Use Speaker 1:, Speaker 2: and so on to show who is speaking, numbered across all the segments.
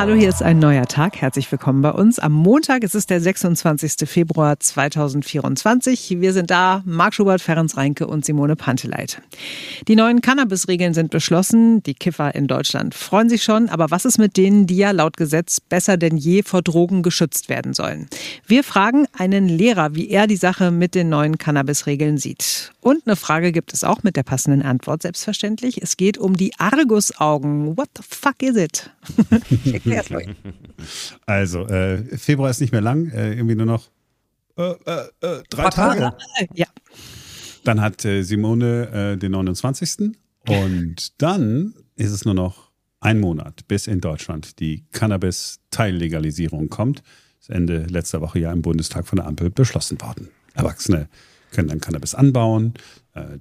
Speaker 1: Hallo, hier ist ein neuer Tag. Herzlich willkommen bei uns. Am Montag ist es der 26. Februar 2024. Wir sind da, Marc Schubert, Ferenc Reinke und Simone Panteleit. Die neuen Cannabis-Regeln sind beschlossen. Die Kiffer in Deutschland freuen sich schon. Aber was ist mit denen, die ja laut Gesetz besser denn je vor Drogen geschützt werden sollen? Wir fragen einen Lehrer, wie er die Sache mit den neuen Cannabis-Regeln sieht. Und eine Frage gibt es auch mit der passenden Antwort, selbstverständlich. Es geht um die Argusaugen. What the fuck is it?
Speaker 2: euch. Also, äh, Februar ist nicht mehr lang, äh, irgendwie nur noch äh, äh, äh drei Tage.
Speaker 1: Ja.
Speaker 2: Dann hat äh, Simone den 29. Und dann ist es nur noch ein Monat, bis in Deutschland die Cannabis-Teillegalisierung kommt. Das ist Ende letzter Woche ja im Bundestag von der Ampel beschlossen worden. Erwachsene können dann Cannabis anbauen,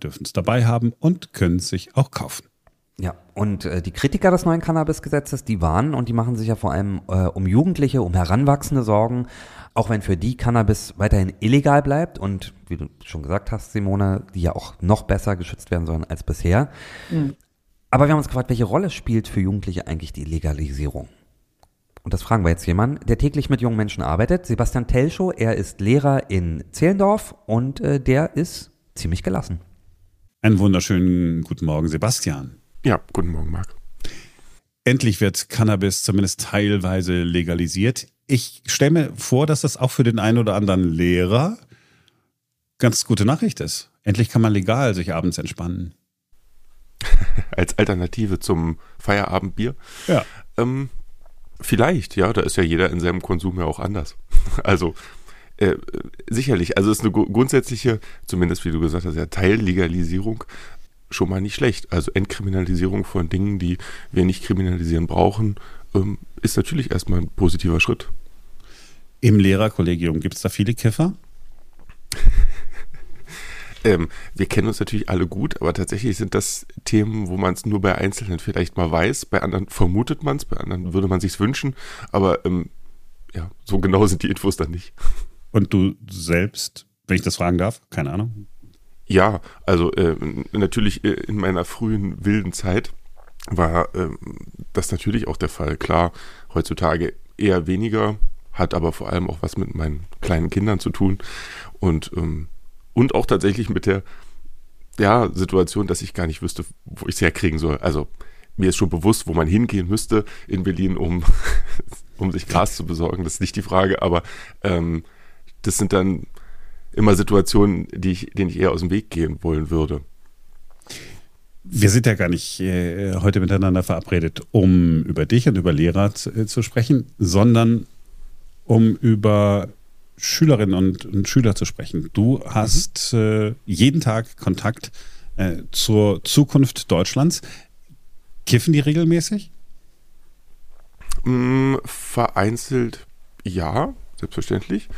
Speaker 2: dürfen es dabei haben und können es sich auch kaufen.
Speaker 3: Ja, und äh, die Kritiker des neuen Cannabis-Gesetzes, die warnen und die machen sich ja vor allem äh, um Jugendliche, um Heranwachsende Sorgen, auch wenn für die Cannabis weiterhin illegal bleibt und wie du schon gesagt hast, Simone, die ja auch noch besser geschützt werden sollen als bisher. Mhm. Aber wir haben uns gefragt, welche Rolle spielt für Jugendliche eigentlich die Legalisierung? Und das fragen wir jetzt jemanden, der täglich mit jungen Menschen arbeitet. Sebastian Telschow, er ist Lehrer in Zehlendorf und äh, der ist ziemlich gelassen.
Speaker 2: Einen wunderschönen guten Morgen, Sebastian.
Speaker 4: Ja, guten Morgen, Marc.
Speaker 2: Endlich wird Cannabis zumindest teilweise legalisiert. Ich stelle mir vor, dass das auch für den einen oder anderen Lehrer ganz gute Nachricht ist. Endlich kann man legal sich abends entspannen.
Speaker 4: Als Alternative zum Feierabendbier?
Speaker 2: Ja.
Speaker 4: Ähm, vielleicht, ja, da ist ja jeder in seinem Konsum ja auch anders. Also äh, sicherlich, also es ist eine grundsätzliche, zumindest wie du gesagt hast, ja, Teillegalisierung schon mal nicht schlecht. Also Entkriminalisierung von Dingen, die wir nicht kriminalisieren brauchen, ähm, ist natürlich erstmal ein positiver Schritt.
Speaker 2: Im Lehrerkollegium gibt es da viele Kiffer?
Speaker 4: ähm, wir kennen uns natürlich alle gut, aber tatsächlich sind das Themen, wo man es nur bei Einzelnen vielleicht mal weiß, bei anderen vermutet man es, bei anderen würde man sich wünschen, aber ähm, ja, so genau sind die Infos dann nicht.
Speaker 2: Und du selbst, wenn ich das fragen darf, keine Ahnung,
Speaker 4: ja, also äh, natürlich äh, in meiner frühen wilden Zeit war äh, das natürlich auch der Fall. Klar, heutzutage eher weniger, hat aber vor allem auch was mit meinen kleinen Kindern zu tun und, ähm, und auch tatsächlich mit der ja, Situation, dass ich gar nicht wüsste, wo ich es herkriegen soll. Also mir ist schon bewusst, wo man hingehen müsste in Berlin, um, um sich Gras zu besorgen. Das ist nicht die Frage, aber ähm, das sind dann immer Situationen, die ich, denen ich eher aus dem Weg gehen wollen würde.
Speaker 2: Wir sind ja gar nicht äh, heute miteinander verabredet, um über dich und über Lehrer zu, äh, zu sprechen, sondern um über Schülerinnen und, und Schüler zu sprechen. Du hast mhm. äh, jeden Tag Kontakt äh, zur Zukunft Deutschlands. Kiffen die regelmäßig?
Speaker 4: Mm, vereinzelt ja, selbstverständlich.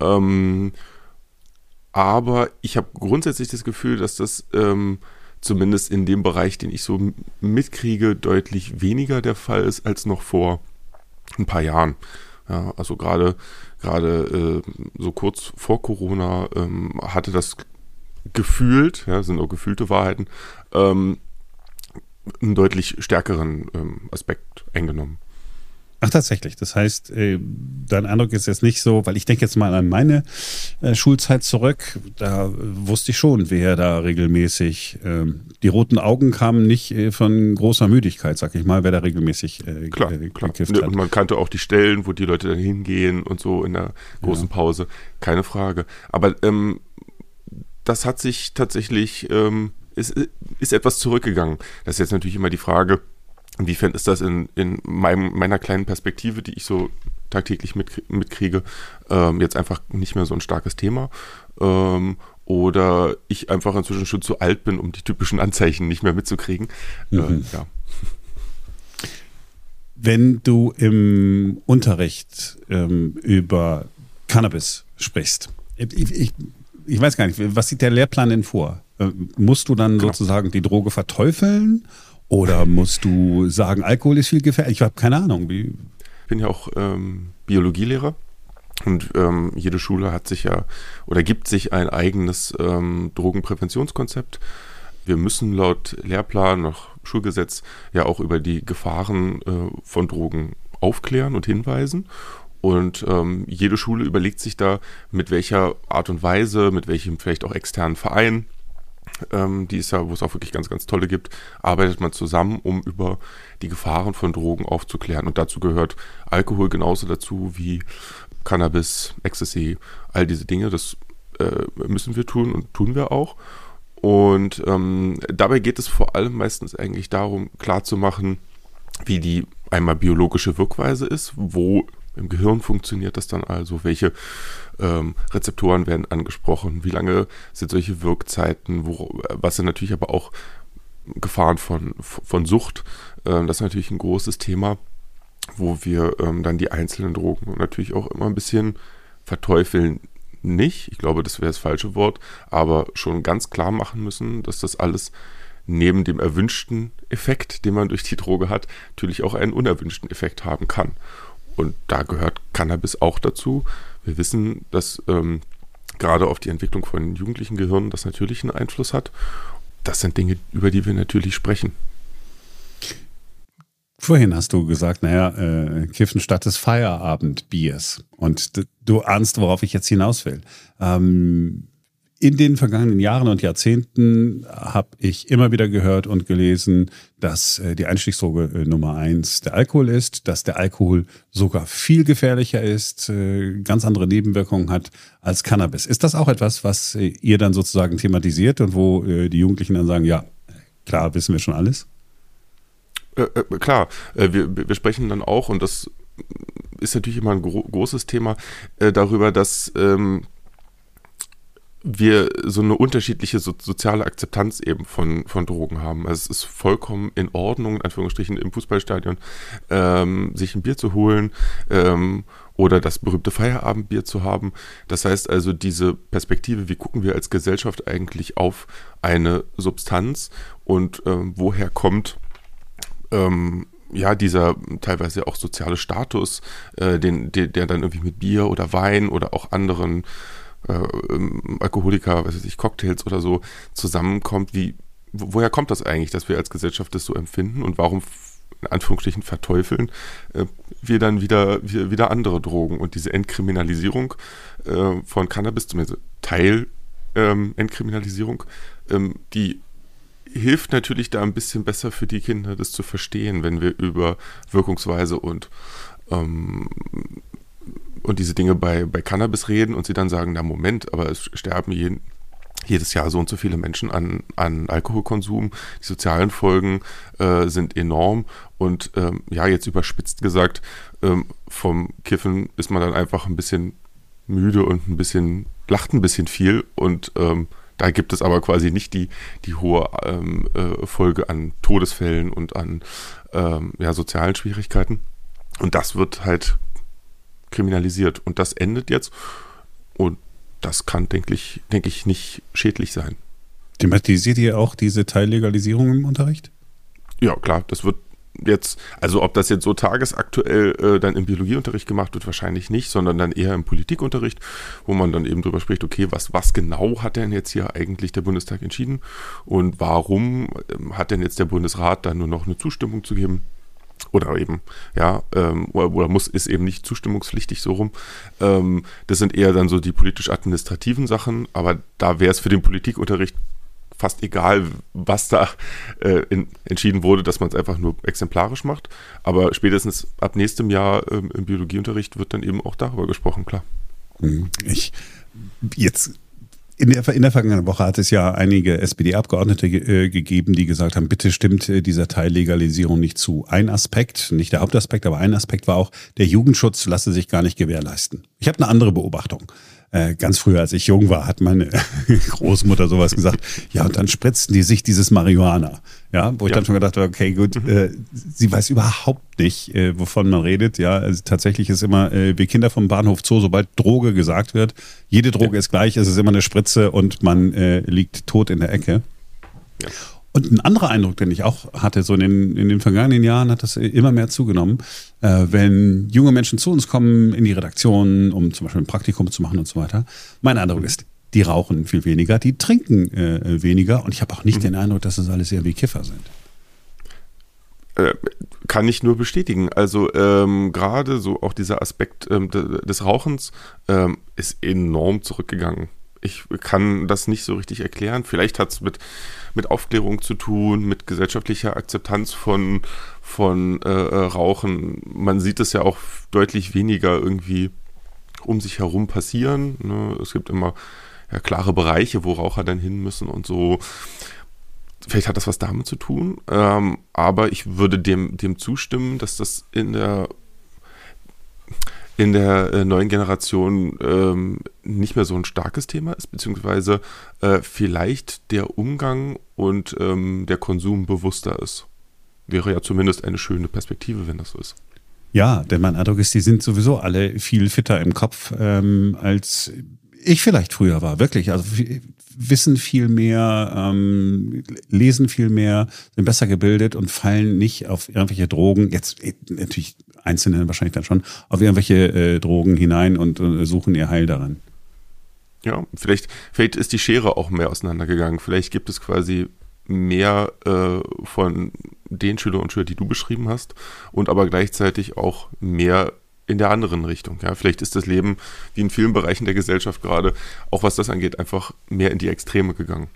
Speaker 4: Ähm, aber ich habe grundsätzlich das Gefühl, dass das ähm, zumindest in dem Bereich, den ich so mitkriege, deutlich weniger der Fall ist als noch vor ein paar Jahren. Ja, also gerade gerade äh, so kurz vor Corona ähm, hatte das gefühlt, ja, sind auch gefühlte Wahrheiten, ähm, einen deutlich stärkeren ähm, Aspekt eingenommen.
Speaker 2: Ach, tatsächlich. Das heißt, äh, dein Eindruck ist jetzt nicht so, weil ich denke jetzt mal an meine äh, Schulzeit zurück. Da wusste ich schon, wer da regelmäßig, ähm, die roten Augen kamen nicht äh, von großer Müdigkeit, sag ich mal, wer da regelmäßig
Speaker 4: äh, klar, äh, klar. Hat. Und man kannte auch die Stellen, wo die Leute dann hingehen und so in der großen ja. Pause. Keine Frage. Aber ähm, das hat sich tatsächlich, ähm, ist, ist etwas zurückgegangen. Das ist jetzt natürlich immer die Frage, Inwiefern ist das in, in meinem, meiner kleinen Perspektive, die ich so tagtäglich mit, mitkriege, ähm, jetzt einfach nicht mehr so ein starkes Thema? Ähm, oder ich einfach inzwischen schon zu alt bin, um die typischen Anzeichen nicht mehr mitzukriegen?
Speaker 2: Mhm. Ähm, ja. Wenn du im Unterricht ähm, über Cannabis sprichst, ich, ich, ich, weiß gar nicht, was sieht der Lehrplan denn vor? Äh, musst du dann genau. sozusagen die Droge verteufeln? Oder musst du sagen, Alkohol ist viel gefährlich? Ich habe keine Ahnung. Wie
Speaker 4: ich bin ja auch ähm, Biologielehrer und ähm, jede Schule hat sich ja oder gibt sich ein eigenes ähm, Drogenpräventionskonzept. Wir müssen laut Lehrplan nach Schulgesetz ja auch über die Gefahren äh, von Drogen aufklären und hinweisen. Und ähm, jede Schule überlegt sich da, mit welcher Art und Weise, mit welchem vielleicht auch externen Verein, ähm, die es ja, wo es auch wirklich ganz, ganz tolle gibt, arbeitet man zusammen, um über die Gefahren von Drogen aufzuklären. Und dazu gehört Alkohol genauso dazu wie Cannabis, Ecstasy, all diese Dinge. Das äh, müssen wir tun und tun wir auch. Und ähm, dabei geht es vor allem meistens eigentlich darum, klarzumachen, wie die einmal biologische Wirkweise ist, wo im Gehirn funktioniert das dann also, welche ähm, Rezeptoren werden angesprochen, wie lange sind solche Wirkzeiten, wo, was sind natürlich aber auch Gefahren von, von Sucht. Ähm, das ist natürlich ein großes Thema, wo wir ähm, dann die einzelnen Drogen natürlich auch immer ein bisschen verteufeln nicht, ich glaube, das wäre das falsche Wort, aber schon ganz klar machen müssen, dass das alles neben dem erwünschten Effekt, den man durch die Droge hat, natürlich auch einen unerwünschten Effekt haben kann. Und da gehört Cannabis auch dazu. Wir wissen, dass ähm, gerade auf die Entwicklung von jugendlichen Gehirnen das natürlich einen Einfluss hat. Das sind Dinge, über die wir natürlich sprechen.
Speaker 2: Vorhin hast du gesagt, naja, äh, Kiffen statt des Feierabendbiers. Und du ahnst, worauf ich jetzt hinaus will. Ähm, in den vergangenen Jahren und Jahrzehnten habe ich immer wieder gehört und gelesen, dass äh, die Einstiegsdroge äh, Nummer eins der Alkohol ist, dass der Alkohol sogar viel gefährlicher ist, äh, ganz andere Nebenwirkungen hat als Cannabis. Ist das auch etwas, was ihr dann sozusagen thematisiert und wo die Jugendlichen dann sagen, ja, klar, wissen wir schon alles?
Speaker 4: Äh, klar, wir, wir sprechen dann auch, und das ist natürlich immer ein gro großes Thema, darüber, dass ähm, wir so eine unterschiedliche so, soziale Akzeptanz eben von, von Drogen haben. Also es ist vollkommen in Ordnung, in Anführungsstrichen, im Fußballstadion ähm, sich ein Bier zu holen ähm, oder das berühmte Feierabendbier zu haben. Das heißt also, diese Perspektive, wie gucken wir als Gesellschaft eigentlich auf eine Substanz und ähm, woher kommt ähm, ja, dieser teilweise auch soziale Status, äh, den, der, der dann irgendwie mit Bier oder Wein oder auch anderen äh, ähm, Alkoholiker, was weiß ich, Cocktails oder so zusammenkommt, wie, woher kommt das eigentlich, dass wir als Gesellschaft das so empfinden? Und warum in Anführungsstrichen verteufeln äh, wir dann wieder, wir, wieder andere Drogen? Und diese Entkriminalisierung äh, von Cannabis, zumindest Teil ähm, Entkriminalisierung, ähm, die hilft natürlich da ein bisschen besser für die Kinder, das zu verstehen, wenn wir über Wirkungsweise und ähm, und diese Dinge bei, bei Cannabis reden und sie dann sagen, na Moment, aber es sterben jeden, jedes Jahr so und so viele Menschen an, an Alkoholkonsum. Die sozialen Folgen äh, sind enorm. Und ähm, ja, jetzt überspitzt gesagt, ähm, vom Kiffen ist man dann einfach ein bisschen müde und ein bisschen, lacht ein bisschen viel. Und ähm, da gibt es aber quasi nicht die, die hohe ähm, äh, Folge an Todesfällen und an ähm, ja, sozialen Schwierigkeiten. Und das wird halt kriminalisiert. Und das endet jetzt. Und das kann, denke ich, denke ich, nicht schädlich sein.
Speaker 2: Thematisiert ihr auch diese Teillegalisierung im Unterricht?
Speaker 4: Ja, klar, das wird jetzt, also ob das jetzt so tagesaktuell äh, dann im Biologieunterricht gemacht wird, wahrscheinlich nicht, sondern dann eher im Politikunterricht, wo man dann eben drüber spricht, okay, was, was genau hat denn jetzt hier eigentlich der Bundestag entschieden und warum ähm, hat denn jetzt der Bundesrat dann nur noch eine Zustimmung zu geben? Oder eben, ja, ähm, oder, oder, muss, ist eben nicht zustimmungspflichtig so rum. Ähm, das sind eher dann so die politisch-administrativen Sachen, aber da wäre es für den Politikunterricht fast egal, was da äh, in, entschieden wurde, dass man es einfach nur exemplarisch macht. Aber spätestens ab nächstem Jahr ähm, im Biologieunterricht wird dann eben auch darüber gesprochen, klar.
Speaker 2: Mhm. Ich jetzt in der, in der vergangenen Woche hat es ja einige SPD-Abgeordnete ge äh, gegeben, die gesagt haben, bitte stimmt äh, dieser Teil Legalisierung nicht zu. Ein Aspekt, nicht der Hauptaspekt, aber ein Aspekt war auch, der Jugendschutz lasse sich gar nicht gewährleisten. Ich habe eine andere Beobachtung. Äh, ganz früher, als ich jung war, hat meine Großmutter sowas gesagt. Ja, und dann spritzten die sich dieses Marihuana. Ja, wo ich ja. dann schon gedacht habe, okay, gut, mhm. äh, sie weiß überhaupt nicht, äh, wovon man redet. Ja, also tatsächlich ist immer, äh, wie Kinder vom Bahnhof Zoo, sobald Droge gesagt wird, jede Droge ja. ist gleich, es ist immer eine Spritze und man äh, liegt tot in der Ecke. Ja. Und ein anderer Eindruck, den ich auch hatte, so in den, in den vergangenen Jahren hat das immer mehr zugenommen, äh, wenn junge Menschen zu uns kommen in die Redaktion, um zum Beispiel ein Praktikum zu machen und so weiter. Mein Eindruck ist, die rauchen viel weniger, die trinken äh, weniger und ich habe auch nicht mhm. den Eindruck, dass das alles eher wie Kiffer sind.
Speaker 4: Äh, kann ich nur bestätigen. Also ähm, gerade so auch dieser Aspekt ähm, des Rauchens ähm, ist enorm zurückgegangen. Ich kann das nicht so richtig erklären. Vielleicht hat es mit, mit Aufklärung zu tun, mit gesellschaftlicher Akzeptanz von, von äh, äh, Rauchen. Man sieht es ja auch deutlich weniger irgendwie um sich herum passieren. Ne? Es gibt immer ja, klare Bereiche, wo Raucher dann hin müssen und so. Vielleicht hat das was damit zu tun, ähm, aber ich würde dem, dem zustimmen, dass das in der in der äh, neuen Generation ähm, nicht mehr so ein starkes Thema ist, beziehungsweise äh, vielleicht der Umgang und ähm, der Konsum bewusster ist. Wäre ja zumindest eine schöne Perspektive, wenn das so ist.
Speaker 2: Ja, denn mein Eindruck ist, die sind sowieso alle viel fitter im Kopf, ähm, als ich vielleicht früher war. Wirklich. Also wissen viel mehr, ähm, lesen viel mehr, sind besser gebildet und fallen nicht auf irgendwelche Drogen. Jetzt äh, natürlich Einzelne wahrscheinlich dann schon auf irgendwelche äh, Drogen hinein und äh, suchen ihr Heil daran.
Speaker 4: Ja, vielleicht, vielleicht ist die Schere auch mehr auseinandergegangen. Vielleicht gibt es quasi mehr äh, von den Schüler und Schüler, die du beschrieben hast, und aber gleichzeitig auch mehr in der anderen Richtung. Ja, vielleicht ist das Leben wie in vielen Bereichen der Gesellschaft gerade, auch was das angeht, einfach mehr in die Extreme gegangen.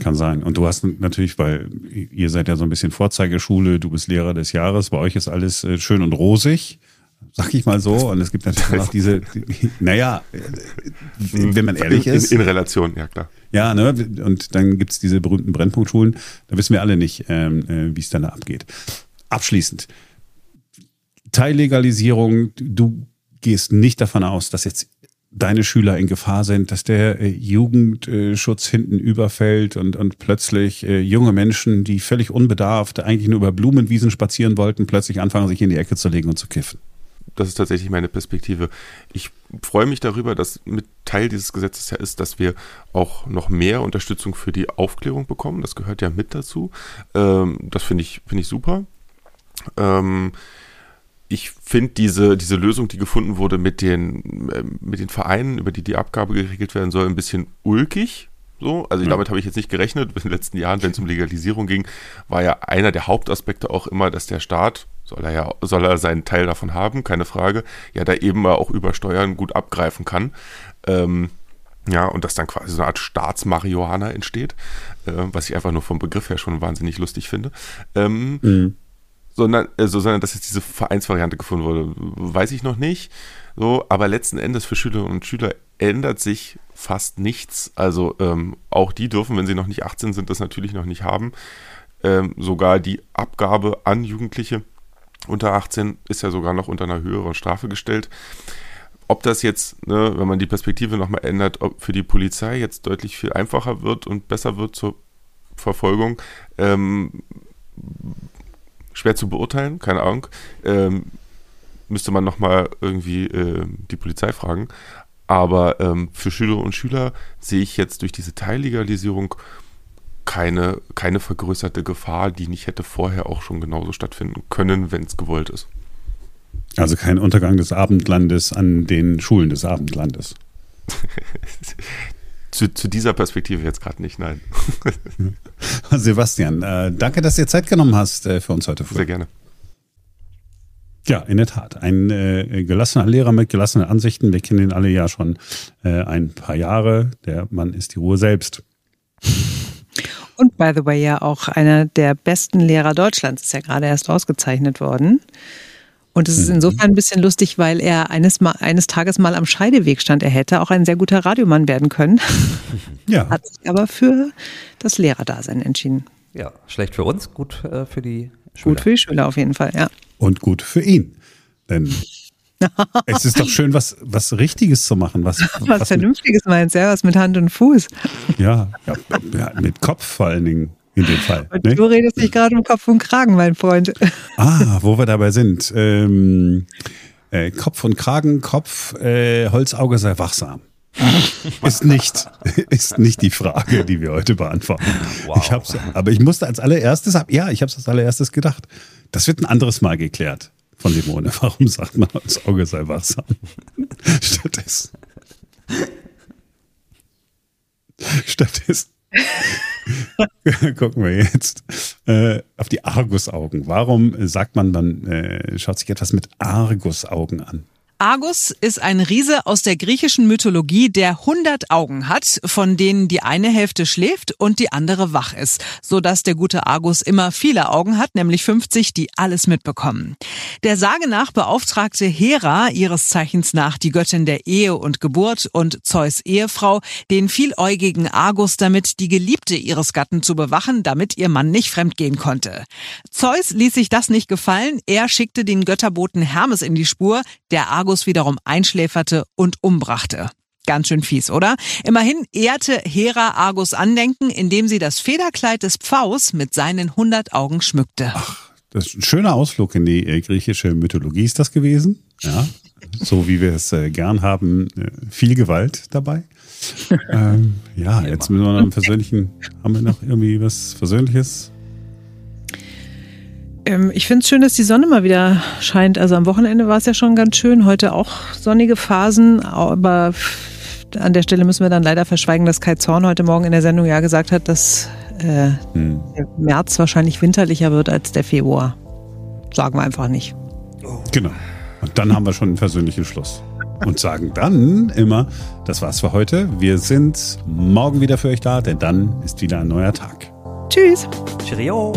Speaker 2: Kann sein. Und du hast natürlich, weil ihr seid ja so ein bisschen Vorzeigeschule, du bist Lehrer des Jahres, bei euch ist alles äh, schön und rosig, sag ich mal so. Und es gibt natürlich auch diese, naja, wenn man ehrlich ist.
Speaker 4: In, in, Relation, ja klar.
Speaker 2: Ja, ne? Und dann gibt es diese berühmten Brennpunktschulen, da wissen wir alle nicht, ähm, äh, wie es dann da abgeht. Abschließend. Teillegalisierung, du gehst nicht davon aus, dass jetzt deine Schüler in Gefahr sind, dass der äh, Jugendschutz hinten überfällt und, und plötzlich äh, junge Menschen, die völlig unbedarft eigentlich nur über Blumenwiesen spazieren wollten, plötzlich anfangen, sich in die Ecke zu legen und zu kiffen.
Speaker 4: Das ist tatsächlich meine Perspektive. Ich freue mich darüber, dass mit Teil dieses Gesetzes ja ist, dass wir auch noch mehr Unterstützung für die Aufklärung bekommen. Das gehört ja mit dazu. Ähm, das finde ich, finde ich super. Ähm, ich finde diese, diese Lösung, die gefunden wurde mit den, äh, mit den Vereinen, über die die Abgabe geregelt werden soll, ein bisschen ulkig. So, also mhm. damit habe ich jetzt nicht gerechnet. In den letzten Jahren, wenn es um Legalisierung ging, war ja einer der Hauptaspekte auch immer, dass der Staat, soll er ja, soll er seinen Teil davon haben, keine Frage, ja da eben mal auch über Steuern gut abgreifen kann. Ähm, ja, und dass dann quasi so eine Art Staatsmarihuana entsteht, äh, was ich einfach nur vom Begriff her schon wahnsinnig lustig finde. Ähm, mhm sondern, also, sondern dass jetzt diese Vereinsvariante gefunden wurde, weiß ich noch nicht. So, aber letzten Endes für Schülerinnen und Schüler ändert sich fast nichts. Also ähm, auch die dürfen, wenn sie noch nicht 18 sind, das natürlich noch nicht haben. Ähm, sogar die Abgabe an Jugendliche unter 18 ist ja sogar noch unter einer höheren Strafe gestellt. Ob das jetzt, ne, wenn man die Perspektive nochmal ändert, ob für die Polizei jetzt deutlich viel einfacher wird und besser wird zur Verfolgung, ähm, schwer zu beurteilen, keine Ahnung. Ähm, müsste man nochmal irgendwie äh, die Polizei fragen. Aber ähm, für Schüler und Schüler sehe ich jetzt durch diese Teillegalisierung keine, keine vergrößerte Gefahr, die nicht hätte vorher auch schon genauso stattfinden können, wenn es gewollt ist.
Speaker 2: Also kein Untergang des Abendlandes an den Schulen des Abendlandes.
Speaker 4: zu, zu dieser Perspektive jetzt gerade nicht, nein.
Speaker 2: Sebastian, äh, danke, dass du dir Zeit genommen hast äh, für uns heute
Speaker 4: früh. Sehr gerne.
Speaker 2: Ja, in der Tat. Ein äh, gelassener Lehrer mit gelassenen Ansichten. Wir kennen ihn alle ja schon äh, ein paar Jahre. Der Mann ist die Ruhe selbst.
Speaker 1: Und by the way ja auch einer der besten Lehrer Deutschlands. Ist ja gerade erst ausgezeichnet worden. Und es ist mhm. insofern ein bisschen lustig, weil er eines, mal, eines Tages mal am Scheideweg stand. Er hätte auch ein sehr guter Radiomann werden können. Ja. Hat sich aber für das Lehrerdasein entschieden.
Speaker 3: Ja, schlecht für uns, gut äh, für die Schüler.
Speaker 1: Gut für die Schüler auf jeden Fall, ja.
Speaker 2: Und gut für ihn. Denn es ist doch schön, was, was Richtiges zu machen. Was,
Speaker 1: was, was Vernünftiges meinst, ja, was mit Hand und Fuß.
Speaker 2: Ja, ja, mit Kopf vor allen Dingen in dem Fall.
Speaker 1: Und ne? du redest dich gerade um Kopf und Kragen, mein Freund.
Speaker 2: Ah, wo wir dabei sind. Ähm, äh, Kopf und Kragen, Kopf, äh, Holzauge sei wachsam. ist nicht, ist nicht die Frage, die wir heute beantworten. Wow. Ich hab's, aber ich musste als allererstes, ja, ich habe es als allererstes gedacht. Das wird ein anderes Mal geklärt von Simone. Warum sagt man, Holzauge sei wachsam? Stattdessen. Stattdessen Gucken wir jetzt äh, auf die Argusaugen. Warum sagt man, man äh, schaut sich etwas mit Argusaugen an?
Speaker 1: Argus ist ein Riese aus der griechischen Mythologie, der 100 Augen hat, von denen die eine Hälfte schläft und die andere wach ist, so dass der gute Argus immer viele Augen hat, nämlich 50, die alles mitbekommen. Der Sage nach beauftragte Hera, ihres Zeichens nach die Göttin der Ehe und Geburt und Zeus Ehefrau, den vieläugigen Argus damit, die Geliebte ihres Gatten zu bewachen, damit ihr Mann nicht fremdgehen konnte. Zeus ließ sich das nicht gefallen, er schickte den Götterboten Hermes in die Spur, der Argus Argus wiederum einschläferte und umbrachte. Ganz schön fies, oder? Immerhin ehrte Hera Argus Andenken, indem sie das Federkleid des Pfaus mit seinen 100 Augen schmückte.
Speaker 2: Ach, das ist ein schöner Ausflug in die äh, griechische Mythologie ist das gewesen. Ja, so wie wir es äh, gern haben, äh, viel Gewalt dabei. ähm, ja, jetzt müssen wir noch einen persönlichen, haben wir noch irgendwie was Versöhnliches?
Speaker 1: Ähm, ich finde es schön, dass die Sonne mal wieder scheint. Also am Wochenende war es ja schon ganz schön. Heute auch sonnige Phasen. Aber an der Stelle müssen wir dann leider verschweigen, dass Kai Zorn heute Morgen in der Sendung ja gesagt hat, dass äh, hm. der März wahrscheinlich winterlicher wird als der Februar. Sagen wir einfach nicht.
Speaker 2: Genau. Und dann haben wir schon einen versöhnlichen Schluss. Und sagen dann immer, das war's für heute. Wir sind morgen wieder für euch da, denn dann ist wieder ein neuer Tag.
Speaker 1: Tschüss.
Speaker 3: Cheerio.